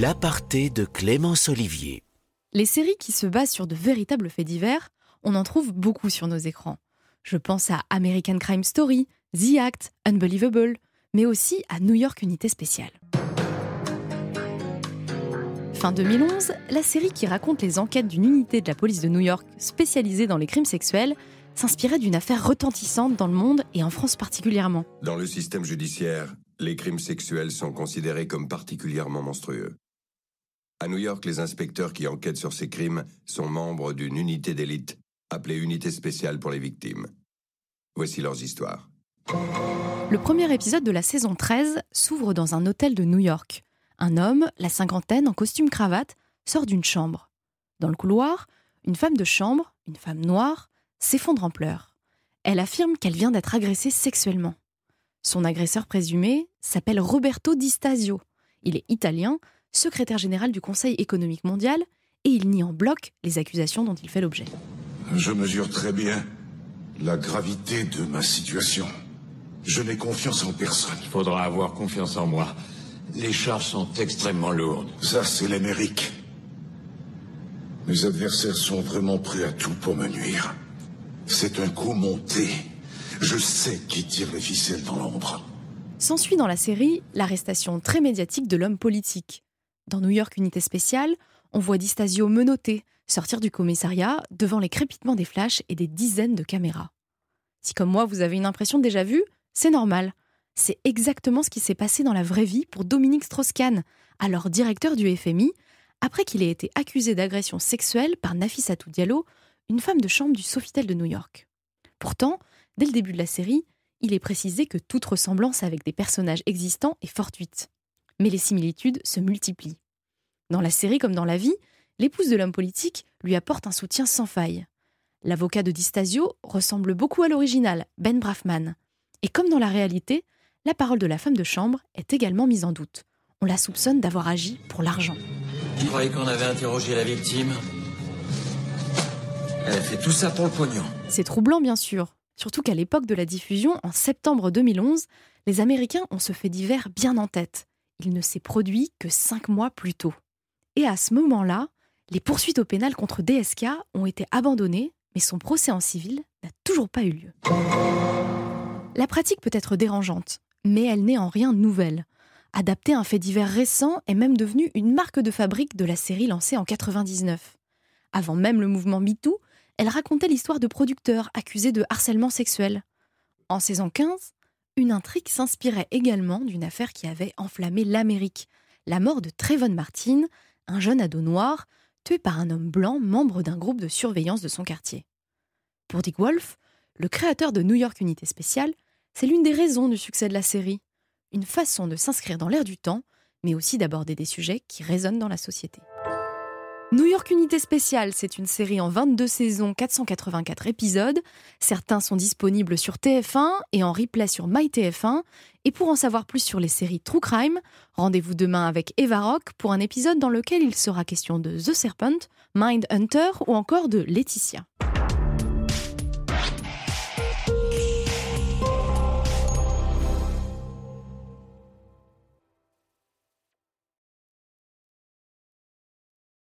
L'aparté de Clémence Olivier. Les séries qui se basent sur de véritables faits divers, on en trouve beaucoup sur nos écrans. Je pense à American Crime Story, The Act, Unbelievable, mais aussi à New York Unité Spéciale. Fin 2011, la série qui raconte les enquêtes d'une unité de la police de New York spécialisée dans les crimes sexuels s'inspirait d'une affaire retentissante dans le monde et en France particulièrement. Dans le système judiciaire, les crimes sexuels sont considérés comme particulièrement monstrueux. À New York, les inspecteurs qui enquêtent sur ces crimes sont membres d'une unité d'élite appelée Unité spéciale pour les victimes. Voici leurs histoires. Le premier épisode de la saison 13 s'ouvre dans un hôtel de New York. Un homme, la cinquantaine, en costume cravate, sort d'une chambre. Dans le couloir, une femme de chambre, une femme noire, s'effondre en pleurs. Elle affirme qu'elle vient d'être agressée sexuellement. Son agresseur présumé s'appelle Roberto Di Stasio. Il est italien, secrétaire général du Conseil économique mondial, et il nie en bloc les accusations dont il fait l'objet. Je mesure très bien la gravité de ma situation. Je n'ai confiance en personne. Il faudra avoir confiance en moi. Les charges sont extrêmement lourdes. Ça, c'est l'Amérique. Mes adversaires sont vraiment prêts à tout pour me nuire. C'est un coup monté. Je sais qui tire les ficelles dans l'ombre. S'ensuit dans la série l'arrestation très médiatique de l'homme politique. Dans New York Unité Spéciale, on voit Distasio menotté, sortir du commissariat devant les crépitements des flashs et des dizaines de caméras. Si comme moi vous avez une impression déjà vue, c'est normal. C'est exactement ce qui s'est passé dans la vraie vie pour Dominique Strauss-Kahn, alors directeur du FMI, après qu'il ait été accusé d'agression sexuelle par Nafissatou Diallo, une femme de chambre du Sofitel de New York. Pourtant, Dès le début de la série, il est précisé que toute ressemblance avec des personnages existants est fortuite. Mais les similitudes se multiplient. Dans la série comme dans la vie, l'épouse de l'homme politique lui apporte un soutien sans faille. L'avocat de Distasio ressemble beaucoup à l'original, Ben Brafman. Et comme dans la réalité, la parole de la femme de chambre est également mise en doute. On la soupçonne d'avoir agi pour l'argent. Je croyais qu'on avait interrogé la victime? Elle a fait tout ça pour le pognon. C'est troublant, bien sûr, Surtout qu'à l'époque de la diffusion, en septembre 2011, les Américains ont ce fait divers bien en tête. Il ne s'est produit que cinq mois plus tôt. Et à ce moment-là, les poursuites au pénal contre DSK ont été abandonnées, mais son procès en civil n'a toujours pas eu lieu. La pratique peut être dérangeante, mais elle n'est en rien nouvelle. Adapter un fait divers récent est même devenu une marque de fabrique de la série lancée en 99. Avant même le mouvement MeToo, elle racontait l'histoire de producteurs accusés de harcèlement sexuel. En saison 15, une intrigue s'inspirait également d'une affaire qui avait enflammé l'Amérique, la mort de Trayvon Martin, un jeune ado noir, tué par un homme blanc membre d'un groupe de surveillance de son quartier. Pour Dick Wolf, le créateur de New York Unité Spéciale, c'est l'une des raisons du succès de la série, une façon de s'inscrire dans l'air du temps, mais aussi d'aborder des sujets qui résonnent dans la société. New York Unité Spéciale, c'est une série en 22 saisons, 484 épisodes. Certains sont disponibles sur TF1 et en replay sur MyTF1. Et pour en savoir plus sur les séries True Crime, rendez-vous demain avec Eva Rock pour un épisode dans lequel il sera question de The Serpent, Mind Hunter ou encore de Laetitia.